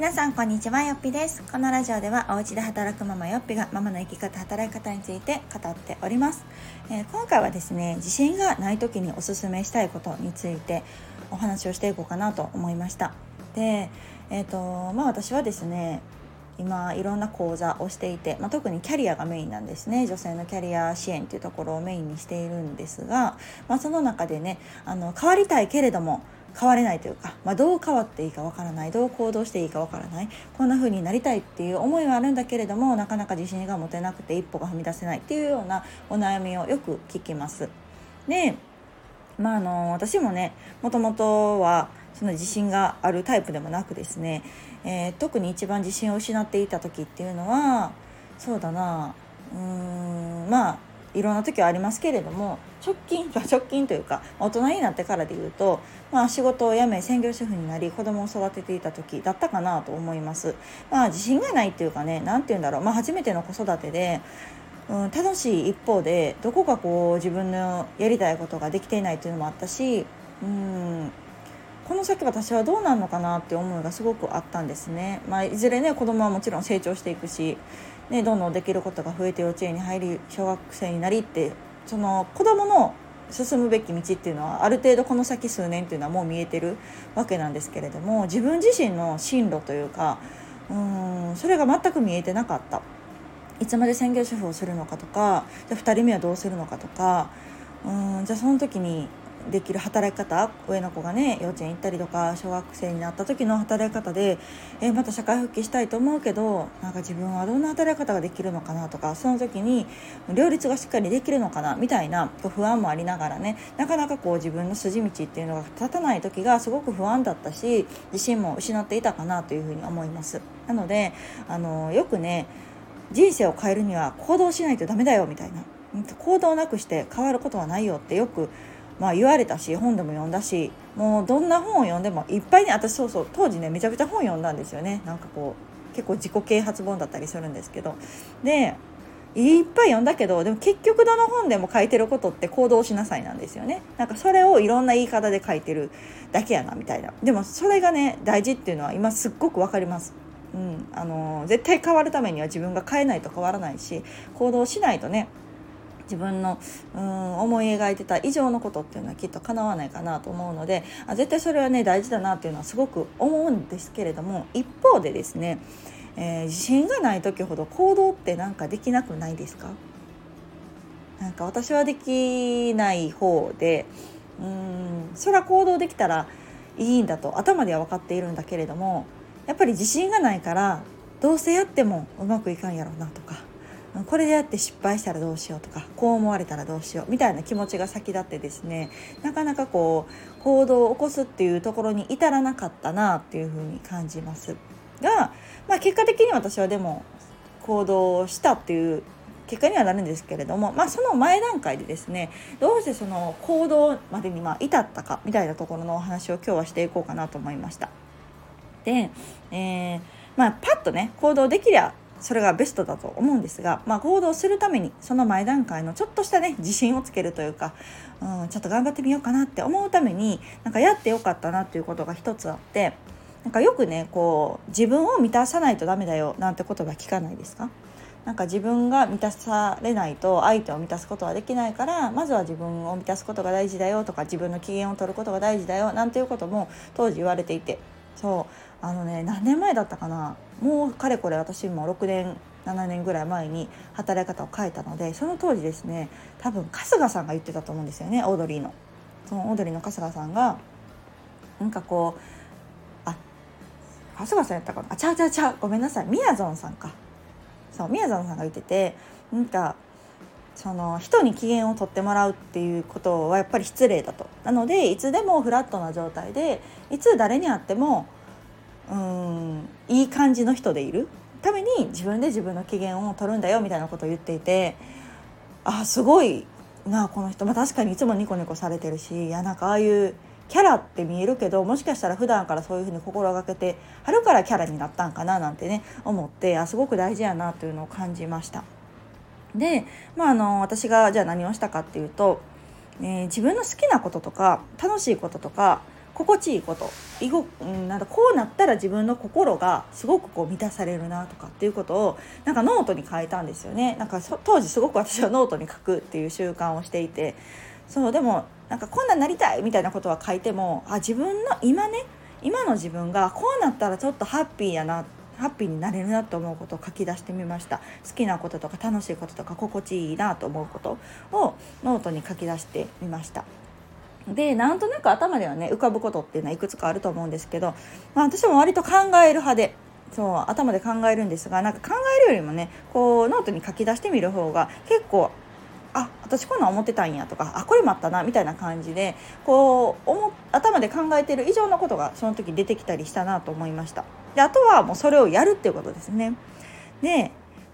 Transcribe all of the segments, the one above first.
皆さんこんにちはよっぴです。このラジオではお家で働くママよっぴがママの生き方働き方について語っております、えー、今回はですね自信がない時におすすめしたいことについてお話をしていこうかなと思いました。でえっ、ー、とまあ私はですね今いろんな講座をしていて、まあ、特にキャリアがメインなんですね。女性のキャリア支援というところをメインにしているんですが、まあ、その中でねあの変わりたいけれども変われないというか、まあ、どう変わっていいかわからないどう行動していいかわからないこんな風になりたいっていう思いはあるんだけれどもなかなか自信が持てなくて一歩が踏み出せないっていうようなお悩みをよく聞きます。でまあ、あの私もねもともとはその自信があるタイプでもなくですね、えー、特に一番自信を失っていた時っていうのはそうだなうーんまあいろんな時はありますけれども直近 直近というか大人になってからで言うと、まあ、仕事を辞め専業主婦になり子供を育てていた時だったかなと思います。まあ、自信がないっていうかね何て言うんだろう、まあ、初めての子育てでうん、楽しい一方でどこかこう自分のやりたいことができていないというのもあったし、うん、この先私はどうなるのかなって思いがすごくあったんですね。まあ、いずれね子供はもちろん成長していくしね、どんどんできることが増えて幼稚園に入り小学生になりってその子どもの進むべき道っていうのはある程度この先数年っていうのはもう見えてるわけなんですけれども自分自身の進路というかうんそれが全く見えてなかった。いつまで専業主婦をするのかとかじゃあ2人目はどうするのかとかうんじゃあその時にできる働き方上の子がね幼稚園行ったりとか小学生になった時の働き方で、え、また社会復帰したいと思うけどなんか自分はどんな働き方ができるのかなとかその時に両立がしっかりできるのかなみたいな不安もありながらねなかなかこう自分の筋道っていうのが立たない時がすごく不安だったし自信も失っていたかなというふうに思います。なのであのよくね人生を変えるには行動しないとダメだよみたいな行動なくして変わることはないよってよくまあ、言われたし本でも読んだしもうどんな本を読んでもいっぱいに私そうそう当時ねめちゃくちゃ本読んだんですよね。なんかこう結構自己啓発本だったりするんですけど。でいっぱい読んだけどでも結局どの本でも書いてることって行動しなさいなんですよね。なんかそれをいろんな言い方で書いてるだけやなみたいな。でもそれがね大事っていうのは今すっごく分かります。うん、あの絶対変わるためには自分が変えないと変わらないし行動しないとね自分のうん思い描いてた以上のことっていうのはきっと叶わないかなと思うのであ絶対それはね大事だなっていうのはすごく思うんですけれども一方でですね、えー、自信がない時ほど行動ってなんかできなくないですか？なんか私はできない方でうんそれは行動できたらいいんだと頭では分かっているんだけれどもやっぱり自信がないからどうせやってもうまくいかんやろうなとかこれでやって失敗したらどうしようとかこう思われたらどうしようみたいな気持ちが先立ってですねなかなかこう行動を起こすっていうところに至らなかったなっていうふうに感じますが、まあ、結果的に私はでも行動したっていう結果にはなるんですけれども、まあ、その前段階でですねどうしてその行動までにまあ至ったかみたいなところのお話を今日はしていこうかなと思いました。で、えーまあ、パッとね行動できりゃそれがベストだと思うんですが、まあ、行動するためにその前段階のちょっとしたね自信をつけるというか、うん、ちょっと頑張ってみようかなって思うためになんかやってよかったなっていうことが一つあってなんかよくねこう自分を満たさないとダメだよなんて言葉聞かないですか？なんか自分が満たされないと相手を満たすことはできないからまずは自分を満たすことが大事だよとか自分の機嫌を取ることが大事だよなんていうことも当時言われていてそう。あのね何年前だったかな？もうかれこれ私も6年7年ぐらい前に働き方を変えたのでその当時ですね多分春日さんが言ってたと思うんですよねオードリーの。そのオードリーの春日さんがなんかこうあ春日さんやったかな？あちゃうちゃうちゃうごめんなさい。みやぞんさんか。そうみやぞんさんが言っててなんかその人に機嫌を取ってもらうっていうことはやっぱり失礼だと。なのでいつでもフラットな状態でいつ誰に会ってもうん。いい感じの人でいる？ために自分で自分の機嫌を取るんだよみたいなことを言っていてあすごいなこの人、まあ、確かにいつもニコニコされてるしいやなんかああいうキャラって見えるけどもしかしたら普段からそういうふうに心がけて春からキャラになったんかななんてね思ってあすごく大事やなというのを感じました。で、まあ、あの私がじゃあ何をしたかっていうと、えー、自分の好きなこととか楽しいこととか心地いいこと。いご、うん、なんかこうなったら自分の心がすごくこう満たされるなとかっていうことをなんかノートに書いたんですよね。なんか当時すごく私はノートに書くっていう習慣をしていて。そうでもなんかこんなんなりたいみたいなことは書いてもあ自分の今ね今の自分がこうなったらちょっとハッピーやなハッピーになれるなと思うことを書き出してみました。好きなこととか楽しいこととか心地いいなと思うことをノートに書き出してみました。でなんとなく頭ではね浮かぶことっていうのはいくつかあると思うんですけど、まあ、私も割と考える派でそう頭で考えるんですがなんか考えるよりもねこうノートに書き出してみる方が結構あ私こんなん思ってたんやとかあこれもあったなみたいな感じでこう頭で考えてる以上のことがその時出てきたりしたなと思いました。であとはもうそれをやるっていうことですね。で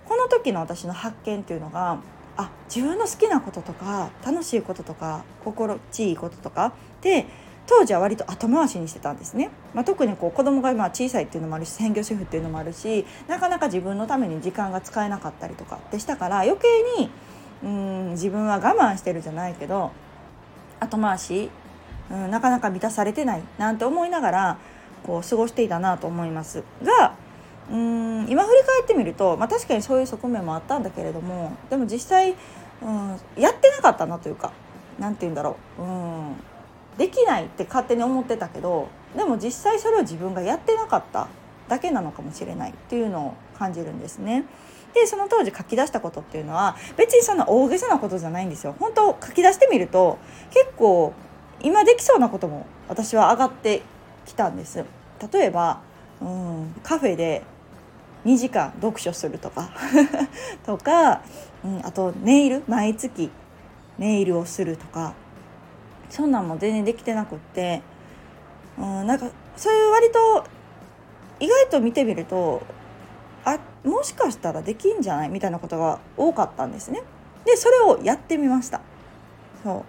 この時の私の発見っていうのがあ自分の好きなこととか楽しいこととか心地いいこととかで当時は割と後回しにしてたんですね、まあ、特にこう子供が今小さいっていうのもあるし専業主婦っていうのもあるしなかなか自分のために時間が使えなかったりとかでしたから余計にうん自分は我慢してるじゃないけど後回し、うん、なかなか満たされてないなんて思いながらこう過ごしていたなと思います。がうん今振り返ってみると、まあ、確かにそういう側面もあったんだけれどもでも実際、うん、やってなかったなというか何て言うんだろう、うん、できないって勝手に思ってたけどでも実際それを自分がやってなかっただけなのかもしれないっていうのを感じるんですね。でその当時書き出したことっていうのは別にそんな大げさなことじゃないんですよ。本当書き出してみると結構今できそうなことも私は上がってきたんです。例えば、うん、カフェで2時間読書するとか。とか、うん、あとネイル毎月ネイルをするとか。そんなんも全然できてなくって、うん、なんかそういう割と意外と見てみるとあもしかしたらできんじゃない？みたいなことが多かったんですね。でそれをやってみました。そう。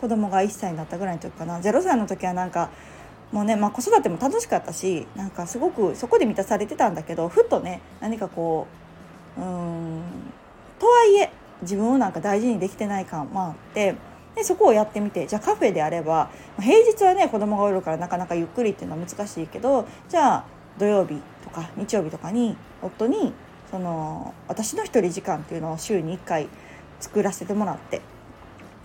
子供が1歳になったぐらいの時かな。0歳の時はなんかもうね、まあ、子育ても楽しかったしなんかすごくそこで満たされてたんだけどふっとね何かこううんとはいえ自分をなんか大事にできてない感もあってでそこをやってみてじゃあカフェであれば平日はね子供がおるからなかなかゆっくりっていうのは難しいけどじゃあ土曜日とか日曜日とかに夫にその私の一人時間っていうのを週に1回作らせてもらって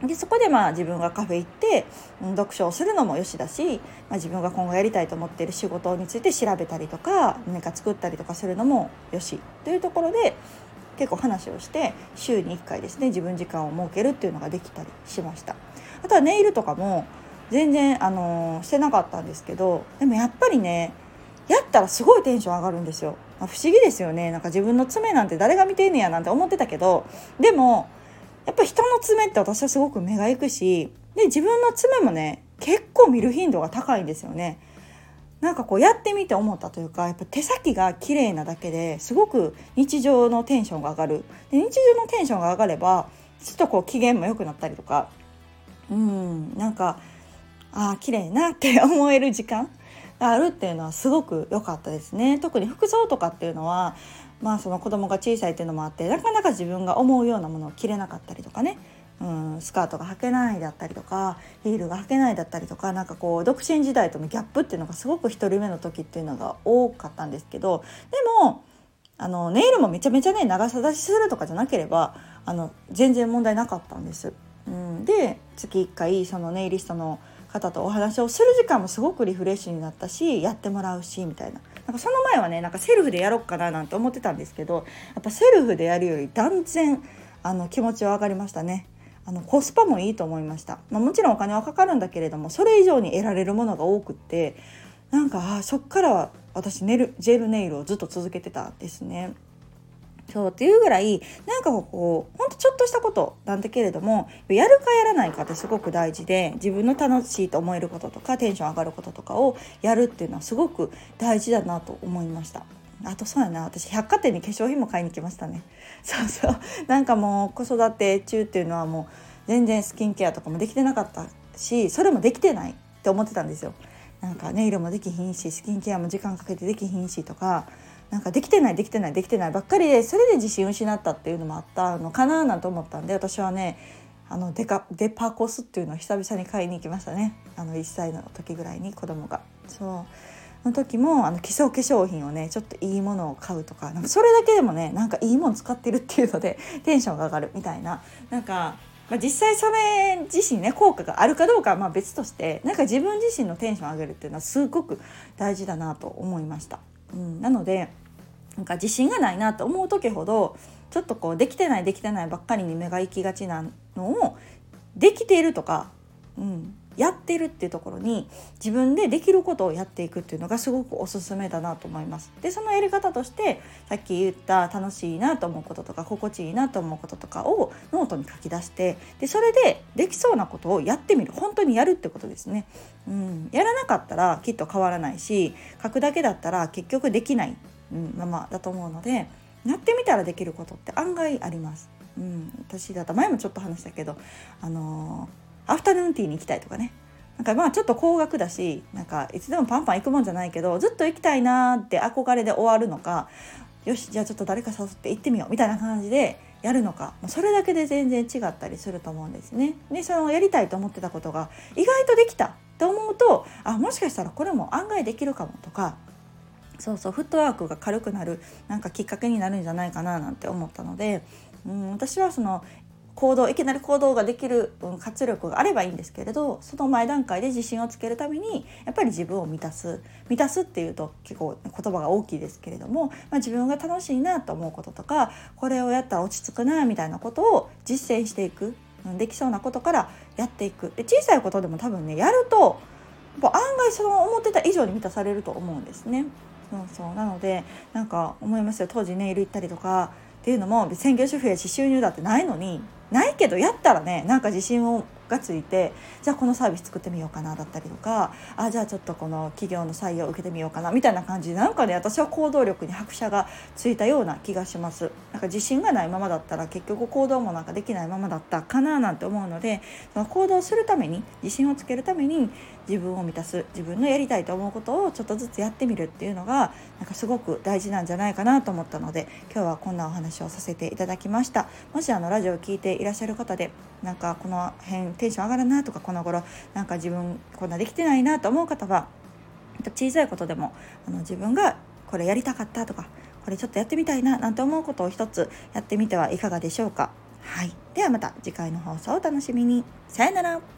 でそこでまあ自分がカフェ行って読書をするのもよしだし、まあ、自分が今後やりたいと思っている仕事について調べたりとか何か作ったりとかするのもよしというところで結構話をして週に1回ですね自分時間を設けるっていうのができたりしました。あとはネイルとかも全然あのしてなかったんですけどでもやっぱりねやったらすごいテンション上がるんですよ、まあ、不思議ですよね。なんか自分の爪なんて誰が見てんねやなんて思ってたけどでもやっぱ人の爪って私はすごく目が行くしで自分の爪もね結構見る頻度が高いんですよね。なんかこうやってみて思ったというかやっぱ手先が綺麗なだけですごく日常のテンションが上がる。で日常のテンションが上がればちょっとこう機嫌も良くなったりとかうんなんかああ綺麗なって思える時間があるっていうのはすごく良かったですね。特に服装とかっていうのはまあその子供が小さいっていうのもあってなかなか自分が思うようなものを着れなかったりとかねうん、スカートが履けないだったりとかヒールが履けないだったりとかなんかこう独身時代とのギャップっていうのがすごく1人目の時っていうのが多かったんですけどでもあのネイルもめちゃめちゃね長さ出しするとかじゃなければあの全然問題なかったんです。うん、で月1回そのネイリストの方とお話をする時間もすごくリフレッシュになったしやってもらうしみたいななんかその前はねなんかセルフでやろうかななんて思ってたんですけどやっぱセルフでやるより断然あの気持ちは上がりましたね。あのコスパもいいと思いました、まあ、もちろんお金はかかるんだけれどもそれ以上に得られるものが多くってなんかあそっからは私ネルジェルネイルをずっと続けてたんですね。そうっていうぐらいなんかこうほんとちょっとしたことなんだけれどもやるかやらないかってすごく大事で自分の楽しいと思えることとかテンション上がることとかをやるっていうのはすごく大事だなと思いました。あとそうやな私百貨店に化粧品も買いに来ましたね。そうそう。なんかもう子育て中っていうのはもう全然スキンケアとかもできてなかったしそれもできてないって思ってたんですよ。なんかネイルもできひんしスキンケアも時間かけてできひんしとかなんかできてないできてないできてないばっかりでそれで自信を失ったっていうのもあったのかななんて思ったんで私はねあのデカデパコスっていうのを久々に買いに行きましたね。あの1歳の時ぐらいに子供が。そう。の時もあの基礎化粧品をねちょっといいものを買うとかなんかそれだけでもねなんかいいもの使ってるっていうのでテンションが上がるみたいな。なんかまあ、実際それ自身ね効果があるかどうかはまあ別としてなんか自分自身のテンション上げるっていうのはすごく大事だなと思いました。うん、なのでなんか自信がないなと思う時ほどちょっとこうできてないできてないばっかりに目が行きがちなのをできているとか、うん、やってるっていうところに自分でできることをやっていくっていうのがすごくおすすめだなと思います。でそのやり方としてさっき言った楽しいなと思うこととか心地いいなと思うこととかをノートに書き出してでそれでできそうなことをやってみる本当にやるってことですね。うん、やらなかったらきっと変わらないし書くだけだったら結局できない、うん、ままだと思うのでやってみたらできることって案外あります。うん、私だった前もちょっと話したけどあのーアフタヌーンティーに行きたいとかねなんかまあちょっと高額だしなんかいつでもパンパン行くもんじゃないけどずっと行きたいなって憧れで終わるのかよしじゃあちょっと誰か誘って行ってみようみたいな感じでやるのかそれだけで全然違ったりすると思うんですね。でそのやりたいと思ってたことが意外とできたと思うとあもしかしたらこれも案外できるかもとかそうそうフットワークが軽くなるなんかきっかけになるんじゃないかななんて思ったので、うん、私はその行動いきなり行動ができる、うん、活力があればいいんですけれどその前段階で自信をつけるためにやっぱり自分を満たす。満たすっていうと結構言葉が大きいですけれども、まあ、自分が楽しいなと思うこととかこれをやったら落ち着くなみたいなことを実践していく。できそうなことからやっていく。で小さいことでも多分ねやると案外その思ってた以上に満たされると思うんですね。そうそう。なのでなんか思いますよ。当時ネイル行ったりとかっていうのも専業主婦やし収入だってないのにないけどやったらねなんか自信をがついてじゃあこのサービス作ってみようかなだったりとかあじゃあちょっとこの企業の採用を受けてみようかなみたいな感じでなんかね私は行動力に拍車がついたような気がします。なんか自信がないままだったら結局行動もなんかできないままだったかななんて思うのでその行動するために自信をつけるために自分を満たす自分のやりたいと思うことをちょっとずつやってみるっていうのがなんかすごく大事なんじゃないかなと思ったので今日はこんなお話をさせていただきましたもしあのラジオを聴いていらっしゃる方でなんかこの辺テンション上がるなとかこの頃なんか自分こんなできてないなと思う方は小さいことでもあの自分がこれやりたかったとかこれちょっとやってみたいななんて思うことを一つやってみてはいかがでしょうか。はい、ではまた次回の放送をお楽しみに。さよなら。